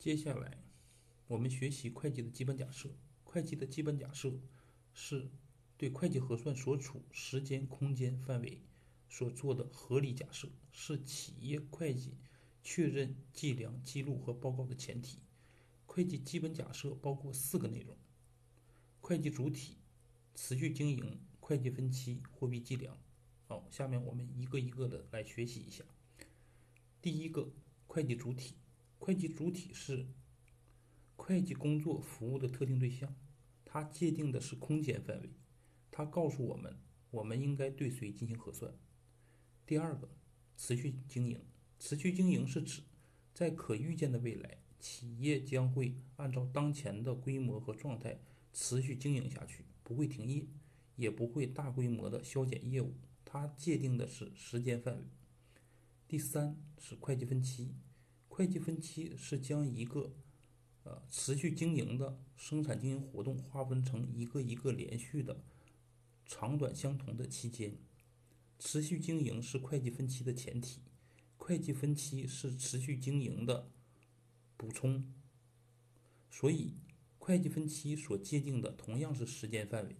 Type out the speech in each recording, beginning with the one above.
接下来，我们学习会计的基本假设。会计的基本假设是对会计核算所处时间空间范围所做的合理假设，是企业会计确认计量、记录和报告的前提。会计基本假设包括四个内容：会计主体、持续经营、会计分期、货币计量。好，下面我们一个一个的来学习一下。第一个，会计主体。会计主体是会计工作服务的特定对象，它界定的是空间范围，它告诉我们我们应该对谁进行核算。第二个，持续经营。持续经营是指在可预见的未来，企业将会按照当前的规模和状态持续经营下去，不会停业，也不会大规模的削减业务。它界定的是时间范围。第三是会计分期。会计分期是将一个，呃，持续经营的生产经营活动划分成一个一个连续的、长短相同的期间。持续经营是会计分期的前提，会计分期是持续经营的补充。所以，会计分期所界定的同样是时间范围。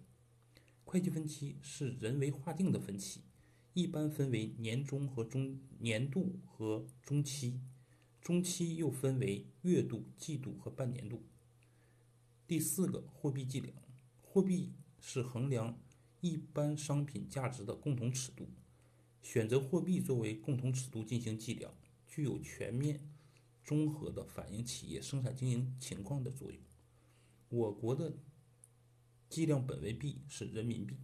会计分期是人为划定的分期，一般分为年终和中年度和中期。中期又分为月度、季度和半年度。第四个，货币计量。货币是衡量一般商品价值的共同尺度，选择货币作为共同尺度进行计量，具有全面、综合的反映企业生产经营情况的作用。我国的计量本位币是人民币。